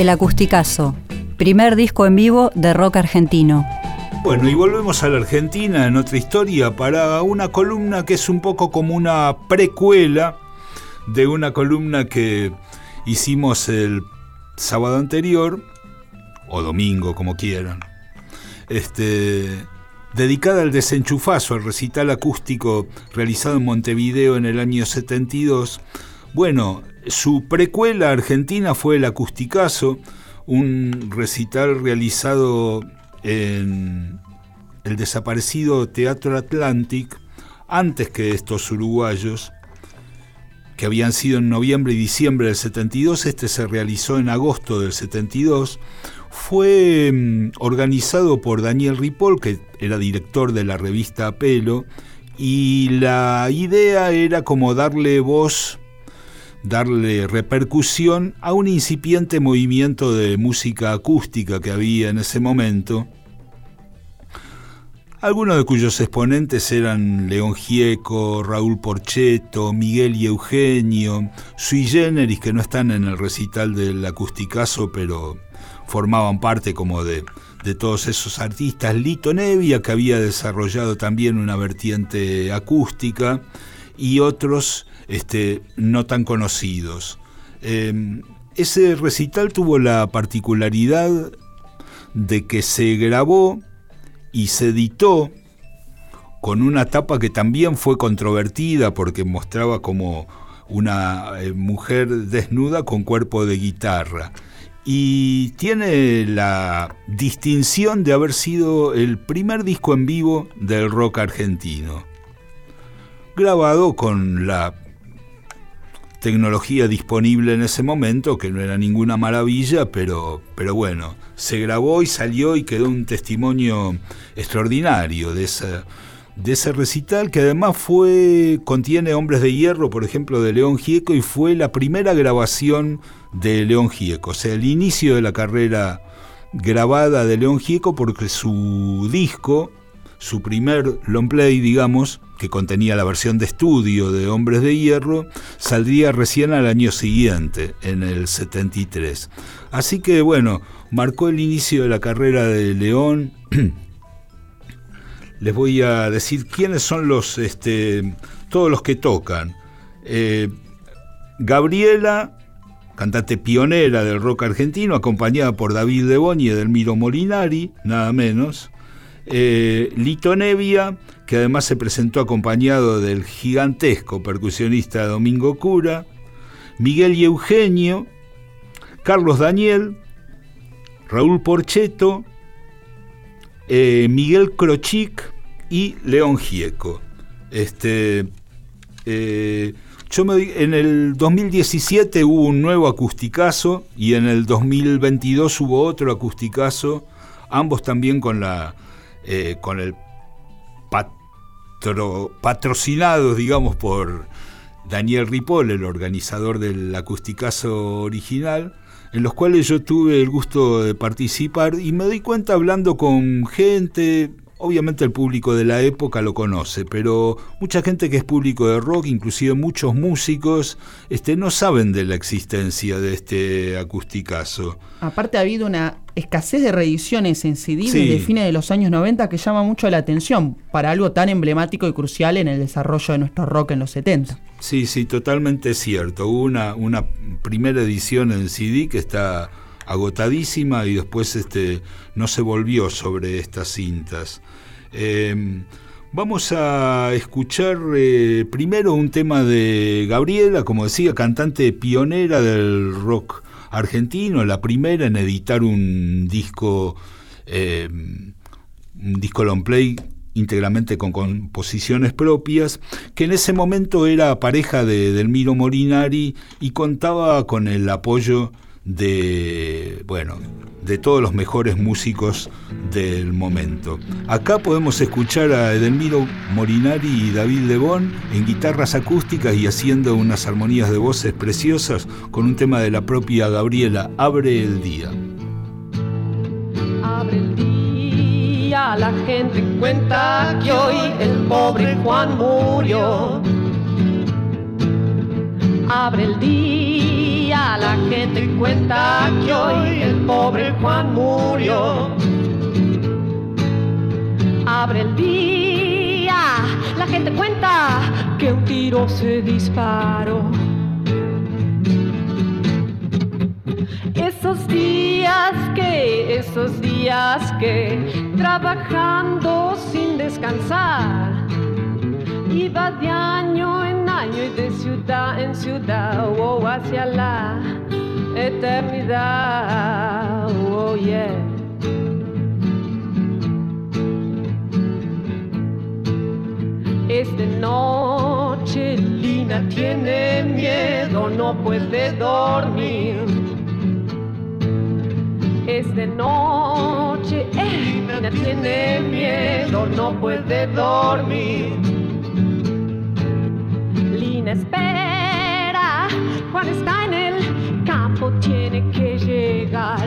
El Acusticazo, primer disco en vivo de rock argentino. Bueno, y volvemos a la Argentina en otra historia para una columna que es un poco como una precuela de una columna que hicimos el sábado anterior, o domingo, como quieran, este, dedicada al desenchufazo, al recital acústico realizado en Montevideo en el año 72. Bueno, su precuela argentina fue el Acusticazo, un recital realizado en el desaparecido Teatro Atlantic, antes que estos uruguayos, que habían sido en noviembre y diciembre del 72, este se realizó en agosto del 72, fue mm, organizado por Daniel Ripoll, que era director de la revista Apelo, y la idea era como darle voz darle repercusión a un incipiente movimiento de música acústica que había en ese momento, algunos de cuyos exponentes eran León Gieco, Raúl Porcheto, Miguel y Eugenio, Sui Generis, que no están en el recital del acusticazo, pero formaban parte como de, de todos esos artistas, Lito Nevia, que había desarrollado también una vertiente acústica, y otros este, no tan conocidos. Em, ese recital tuvo la particularidad de que se grabó y se editó con una tapa que también fue controvertida porque mostraba como una eh, mujer desnuda con cuerpo de guitarra. Y tiene la distinción de haber sido el primer disco en vivo del rock argentino. Grabado con la tecnología disponible en ese momento, que no era ninguna maravilla, pero, pero bueno, se grabó y salió y quedó un testimonio extraordinario de, de ese recital, que además fue, contiene Hombres de Hierro, por ejemplo, de León Gieco, y fue la primera grabación de León Gieco, o sea, el inicio de la carrera grabada de León Gieco, porque su disco, su primer long play, digamos, que contenía la versión de estudio de Hombres de Hierro, saldría recién al año siguiente, en el 73. Así que bueno, marcó el inicio de la carrera de León. Les voy a decir quiénes son los, este, todos los que tocan. Eh, Gabriela, cantante pionera del rock argentino, acompañada por David Lebón y Edelmiro Molinari, nada menos. Eh, Lito Nevia, que además se presentó acompañado del gigantesco percusionista Domingo Cura, Miguel y Eugenio, Carlos Daniel, Raúl Porcheto, eh, Miguel Crochic y León Gieco. Este, eh, yo en el 2017 hubo un nuevo acusticazo y en el 2022 hubo otro acusticazo, ambos también con, la, eh, con el patrocinados, digamos, por Daniel Ripoll, el organizador del acusticazo original, en los cuales yo tuve el gusto de participar y me doy cuenta hablando con gente, obviamente el público de la época lo conoce, pero mucha gente que es público de rock, inclusive muchos músicos, este, no saben de la existencia de este acusticazo. Aparte ha habido una escasez de reediciones en CD desde fines de los años 90 que llama mucho la atención para algo tan emblemático y crucial en el desarrollo de nuestro rock en los 70. Sí, sí, totalmente cierto. Hubo una, una primera edición en CD que está agotadísima y después este, no se volvió sobre estas cintas. Em, vamos a escuchar eh, primero un tema de Gabriela, como decía, cantante pionera del rock argentino, la primera en editar un disco, em, un disco long play íntegramente con composiciones propias, que en ese momento era pareja de Delmiro Morinari y contaba con el apoyo de, bueno, de todos los mejores músicos del momento. Acá podemos escuchar a Edelmiro Morinari y David Lebón en guitarras acústicas y haciendo unas armonías de voces preciosas con un tema de la propia Gabriela, Abre el Día. Abre el día, la gente cuenta que hoy el pobre Juan murió Abre el día, la gente cuenta que hoy el pobre Juan murió. Abre el día, la gente cuenta que un tiro se disparó. Esos días que, esos días que, trabajando sin descansar, iba de año en año y de ciudad en ciudad, oh, hacia la eternidad, oh yeah. Esta noche Lina tiene miedo, no puede dormir. Esta noche Lina tiene miedo, no puede dormir. Lina espera, tiene que llegar.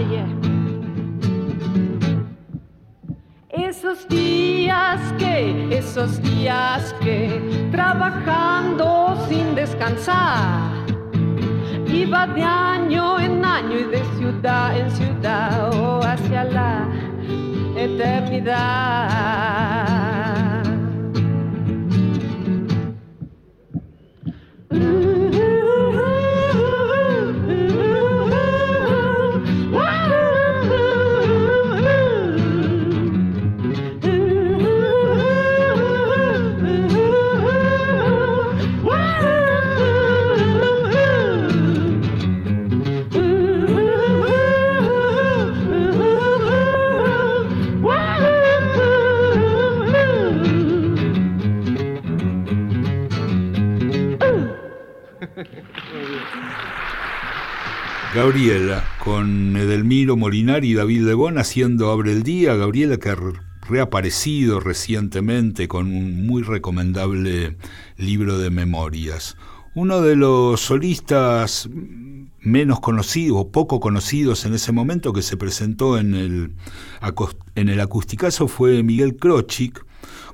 Esos días que, esos días que, trabajando sin descansar, iba de año en año y de ciudad en ciudad, oh, hacia la eternidad. Gabriela, con Edelmiro Molinari y David Lebón haciendo Abre el Día. Gabriela que ha re- reaparecido recientemente con un muy recomendable libro de memorias. Uno de los solistas menos conocidos o poco conocidos en ese momento que se presentó en el, en el acusticazo fue Miguel Krochik,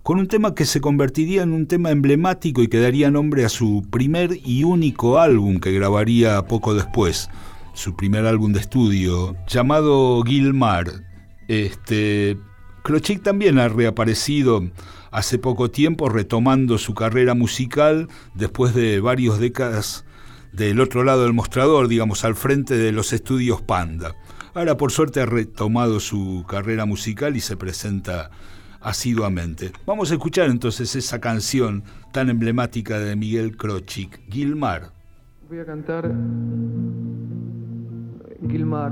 con un tema que se convertiría en un tema emblemático y que daría nombre a su primer y único álbum que grabaría poco después, su primer álbum de estudio, llamado Gilmar. Este, también ha reaparecido hace poco tiempo retomando su carrera musical después de varias décadas del otro lado del mostrador, digamos, al frente de los estudios Panda. Ahora por suerte ha retomado su carrera musical y se presenta asiduamente. Vamos a escuchar entonces esa canción tan emblemática de Miguel Krochik, Gilmar. Voy a cantar Gilmar.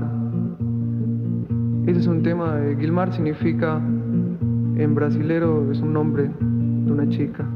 Ese es un tema, eh, Gilmar significa, en brasilero es un nombre de una chica.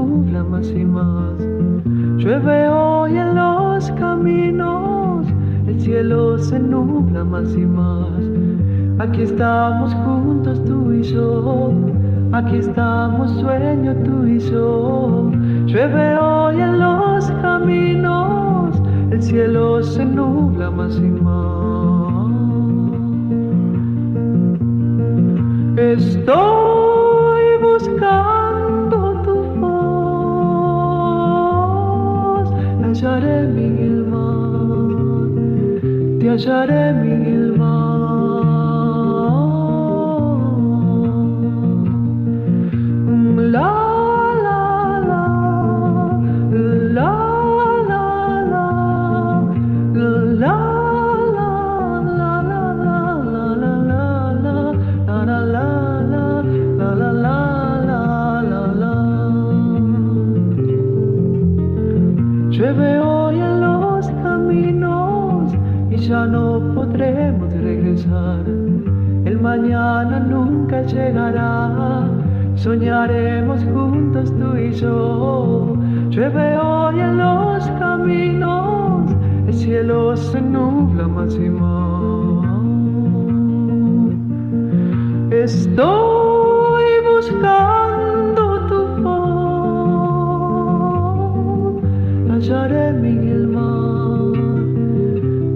Nubla más y más. Llueve hoy en los caminos, el cielo se nubla más y más. Aquí estamos juntos tú y yo, aquí estamos sueño tú y yo. Llueve hoy en los caminos, el cielo se nubla más y más. Estoy viajaré mi Llueve hoy en los caminos, el cielo se nubla más y más. Estoy buscando tu voz, hallaré mi Gilmar,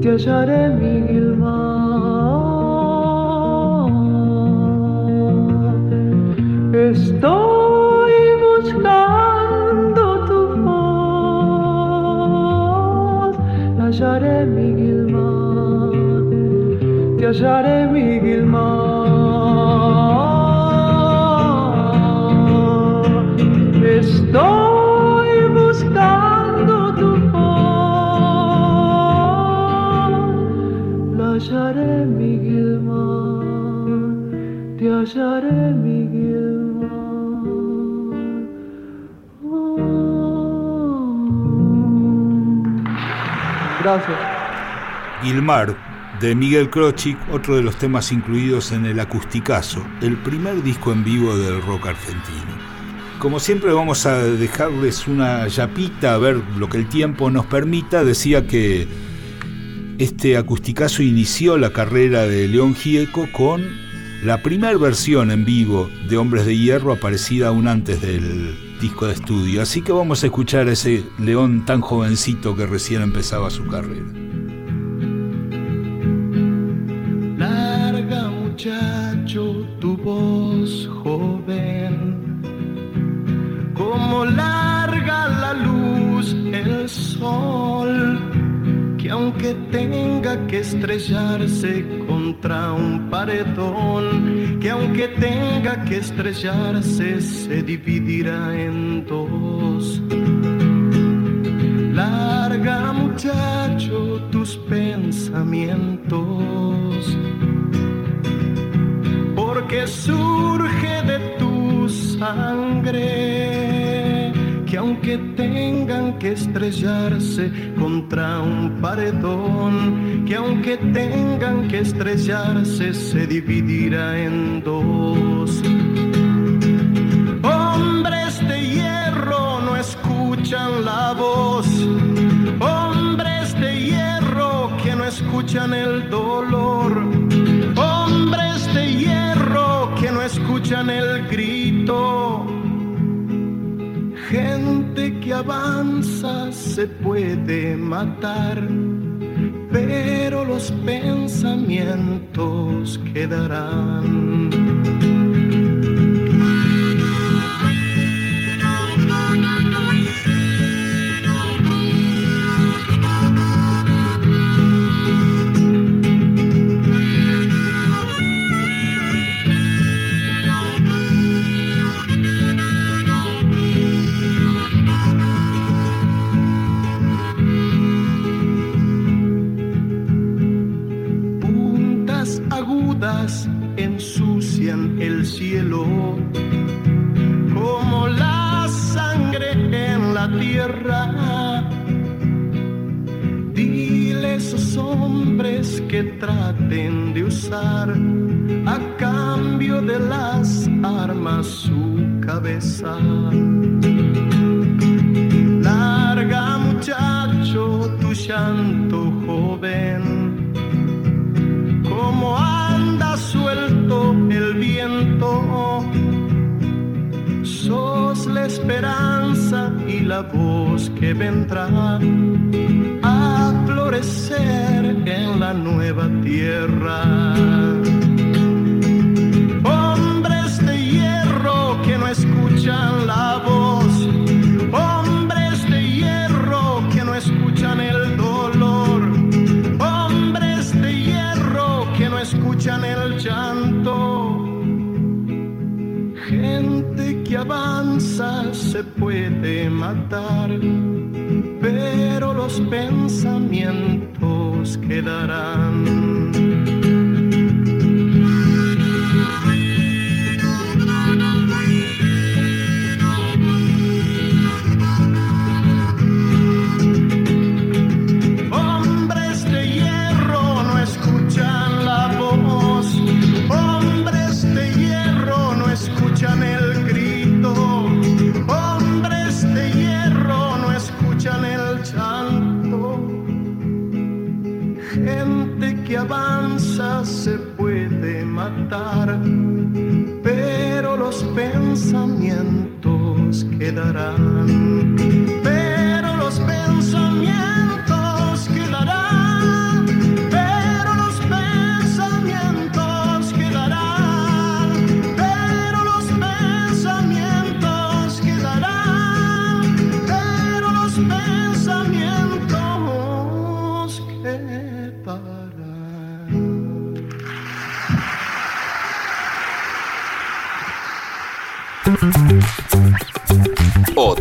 te hallaré mi Gilmar. Estoy buscando hallaré mi Gilmar. Estoy buscando tu voz, la hallaré mi Gilmar, te hallaré mi Gilmar. Gracias. Gilmar, de Miguel Krochik, otro de los temas incluidos en el Acusticazo, el primer disco en vivo del rock argentino. Como siempre vamos a dejarles una yapita a ver lo que el tiempo nos permita. Decía que este acusticazo inició la carrera de León Gieco con la primera versión en vivo de Hombres de Hierro aparecida aún antes del disco de estudio. Así que vamos a escuchar a ese León tan jovencito que recién empezaba su carrera. Estrellarse contra un paredón, que aunque tenga que estrellarse se dividirá en dos. Larga muchacho tus pensamientos, porque surge de tu sangre, que tengan que estrellarse contra un paredón, que aunque tengan que estrellarse se dividirá en dos. Avanza se puede matar, pero los pensamientos quedarán. Tierra. Dile a esos hombres que traten de usar a cambio de las armas su cabeza. Larga muchacho tu llanto joven, como anda suelto el viento, sos la esperanza y la voz que vendrá a florecer en la nueva tierra. Hombres de hierro que no escuchan la voz, Gente que avanza se puede matar, pero los pensamientos quedarán. Gente